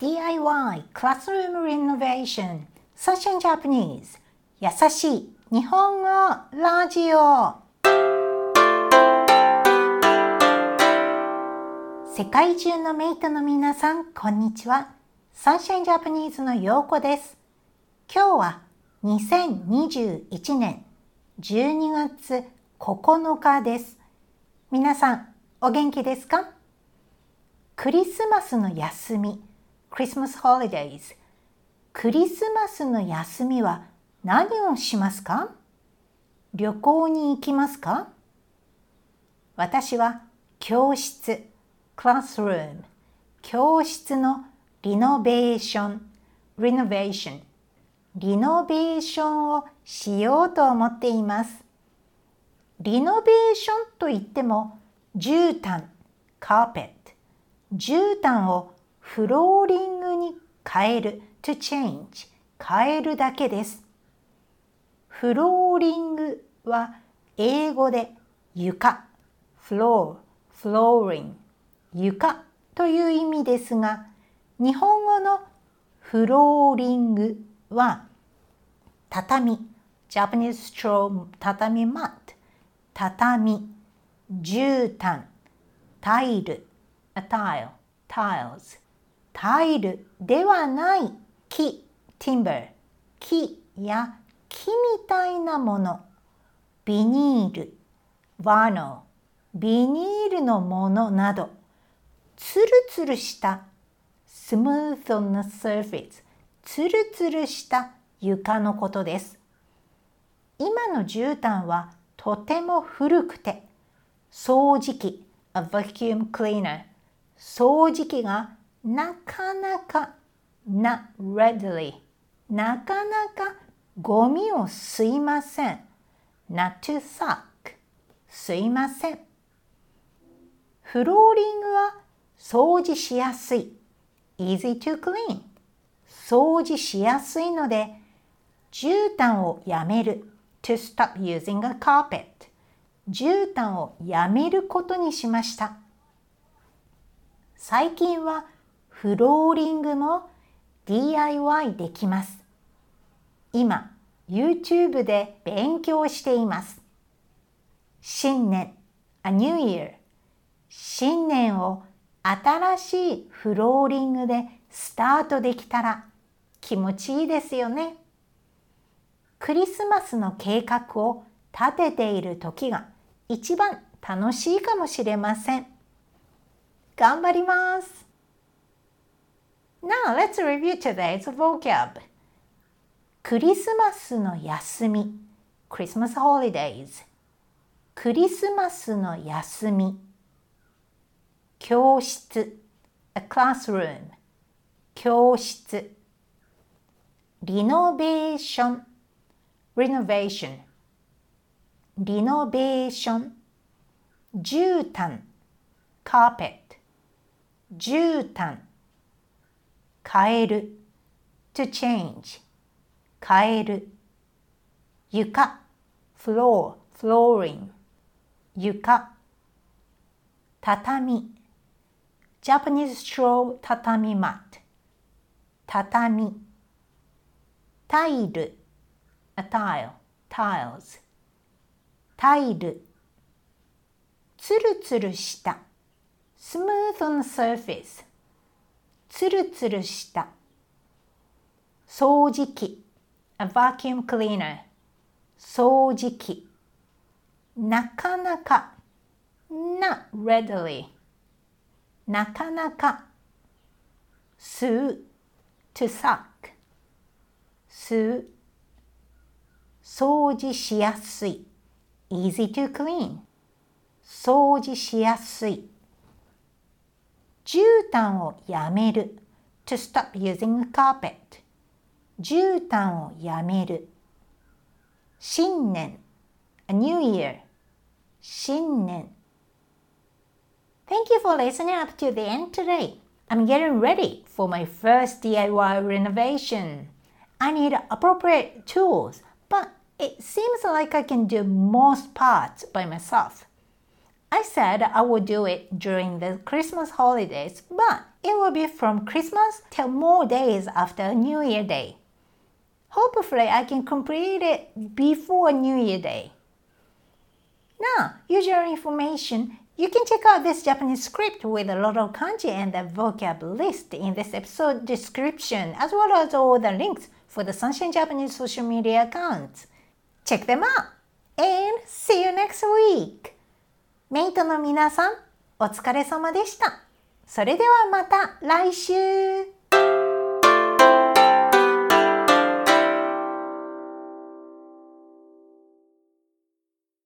DIY Classroom Renovation Session Japanese 優しい日本語ラジオ世界中のメイトの皆さん、こんにちは。サンシャインジャパニーズのようこです。今日は2021年12月9日です。皆さん、お元気ですか？クリスマスの休み、Christmas Holidays。クリスマスの休みは何をしますか？旅行に行きますか？私は教室、classroom、教室のリノベーション、renovation、リノベーションをしようと思っています。リノベーションといっても、絨毯、カーペット、絨毯をフローリングに変える。to change 変えるだけです。フローリングは英語で床。floor flooring 床。という意味ですが日本語のフローリングは畳。Japanese straw 畳マット。畳。絨毯。タイル。A tile, tiles タイルではない木。timber 木や木みたいなもの。ビニール。バノ。ビニールのものなど。ツルツルした。スムー t な surface ツルツルした床のことです。今の絨毯はとても古くて。掃除機。A vacuum cleaner 掃除機がなかなか not readily なかなかゴミを吸いません。not to suck 吸いません。フローリングは掃除しやすい。easy to clean 掃除しやすいので絨毯をやめる。to stop using a carpet 絨毯をやめることにしました。最近はフローリングも DIY できます。今、YouTube で勉強しています。新年、A New Year。新年を新しいフローリングでスタートできたら気持ちいいですよね。クリスマスの計画を立てている時が一番楽しいかもしれません。頑張ります。Now let's review today's vocab. クリスマスの休み Christmas holidays クリスマスの休み教室 a classroom 教室リノベーション renovation リノベーション絨毯 carpet 絨毯変える to change 変える床 floor flooring 床畳 Japanese straw 畳 mat 畳タイル a tile tiles タイルつるつるした smooth on surface つるつるした掃除機 a vacuum cleaner 掃除機なかなか not readily なかなか吸う to suck 吸う掃除しやすい easy to clean 掃除しやすい絨毯をやめる to stop using a carpet 絨毯をやめる新年 a new year 新年 Thank you for listening up to the end today. I'm getting ready for my first DIY renovation. I need appropriate tools, but it seems like I can do most parts by myself. I said I would do it during the Christmas holidays, but it will be from Christmas till more days after New Year Day. Hopefully, I can complete it before New Year Day. Now, use your information you can check out this Japanese script with a lot of kanji and the vocab list in this episode description, as well as all the links for the Sunshine Japanese social media accounts. Check them out! And see you next week! メイトの皆さん、お疲れ様でした。それではまた来週